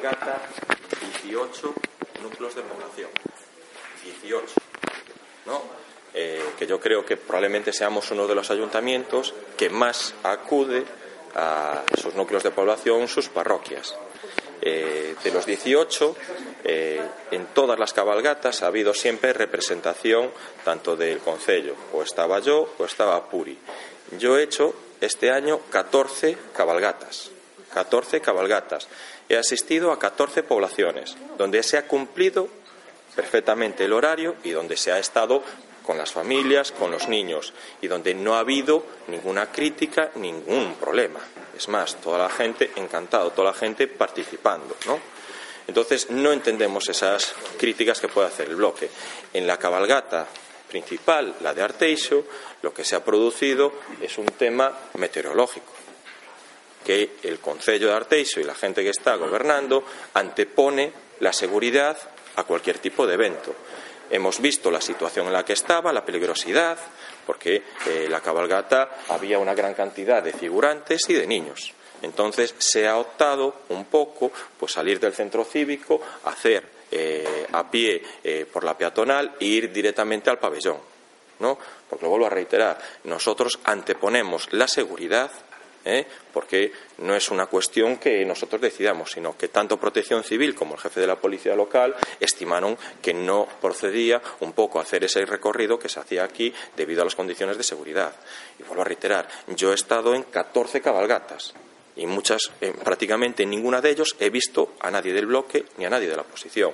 hace cabalgata 18 núcleos de población. 18. ¿no? Eh, que yo creo que probablemente seamos uno de los ayuntamientos que más acude a sus núcleos de población, sus parroquias. Eh, de los 18, eh, en todas las cabalgatas ha habido siempre representación tanto del concello, o estaba yo o estaba Puri. Yo he hecho este año 14 cabalgatas, 14 cabalgatas. He asistido a 14 poblaciones, donde se ha cumplido perfectamente el horario y donde se ha estado con las familias, con los niños y donde no ha habido ninguna crítica, ningún problema. Es más, toda la gente encantado, toda la gente participando, ¿no? Entonces no entendemos esas críticas que puede hacer el bloque. En la cabalgata principal, la de Arteixo, lo que se ha producido es un tema meteorológico que el Concello de Arteixo y la gente que está gobernando antepone la seguridad a cualquier tipo de evento. Hemos visto la situación en la que estaba, la peligrosidad, porque eh, la cabalgata había una gran cantidad de figurantes y de niños. Entonces se ha optado un poco pues salir del centro cívico, hacer eh, a pie eh, por la peatonal e ir directamente al pabellón. ¿no? Porque lo vuelvo a reiterar, nosotros anteponemos la seguridad ¿eh? porque no es una cuestión que nosotros decidamos, sino que tanto Protección Civil como el jefe de la policía local estimaron que no procedía un poco hacer ese recorrido que se hacía aquí debido a las condiciones de seguridad. Y vuelvo a reiterar, yo he estado en 14 cabalgatas y muchas, prácticamente en ninguna de ellos he visto a nadie del bloque ni a nadie de la oposición.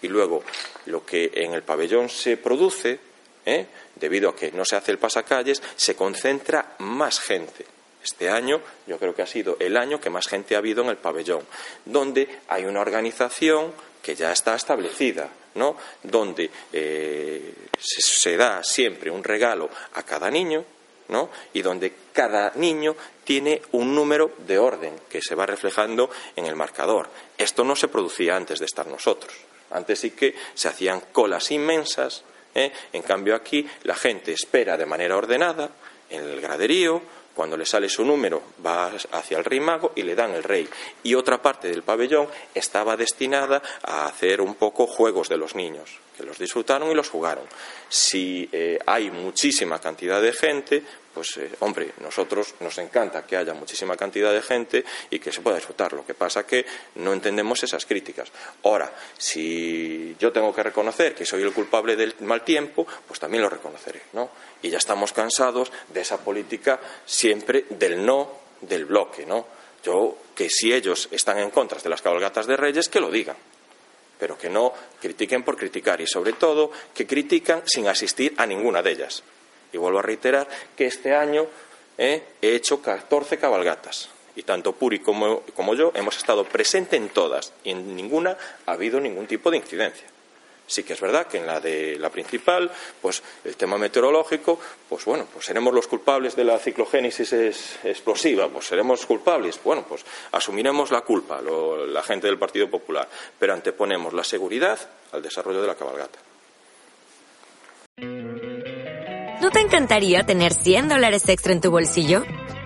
Y luego, lo que en el pabellón se produce, ¿eh? debido a que no se hace el pasacalles, se concentra más gente este año yo creo que ha sido el año que más gente ha habido en el pabellón, donde hay una organización que ya está establecida, ¿no? donde eh, se, da siempre un regalo a cada niño, ¿no? y donde cada niño tiene un número de orden que se va reflejando en el marcador. Esto no se producía antes de estar nosotros. Antes sí que se hacían colas inmensas, ¿eh? en cambio aquí la gente espera de manera ordenada en el graderío, cuando le sale su número va hacia el rey mago y le dan el rey. Y otra parte del pabellón estaba destinada a hacer un poco juegos de los niños, que los disfrutaron y los jugaron. Si eh, hay muchísima cantidad de gente, pues eh, hombre, nosotros nos encanta que haya muchísima cantidad de gente y que se pueda disfrutar. Lo que pasa que no entendemos esas críticas. Ahora, si yo tengo que reconocer que soy el culpable del mal tiempo, pues también lo reconoceré, ¿no? Y ya estamos cansados de esa política siempre del no del bloque, ¿no? Yo que si ellos están en contra de las cabalgatas de Reyes, que lo digan pero que no critiquen por criticar y sobre todo que critican sin asistir a ninguna de ellas. Y vuelvo a reiterar que este año eh, he hecho 14 cabalgatas y tanto Puri como, como yo hemos estado presentes en todas y en ninguna ha habido ningún tipo de incidencia. Sí que es verdad que en la de la principal, pues el tema meteorológico, pues bueno, pues seremos los culpables de la ciclogénesis explosiva, pues seremos culpables. Bueno, pues asumiremos la culpa, la gente del Partido Popular, pero anteponemos la seguridad al desarrollo de la cabalgata. ¿No te encantaría tener 100 dólares extra en tu bolsillo?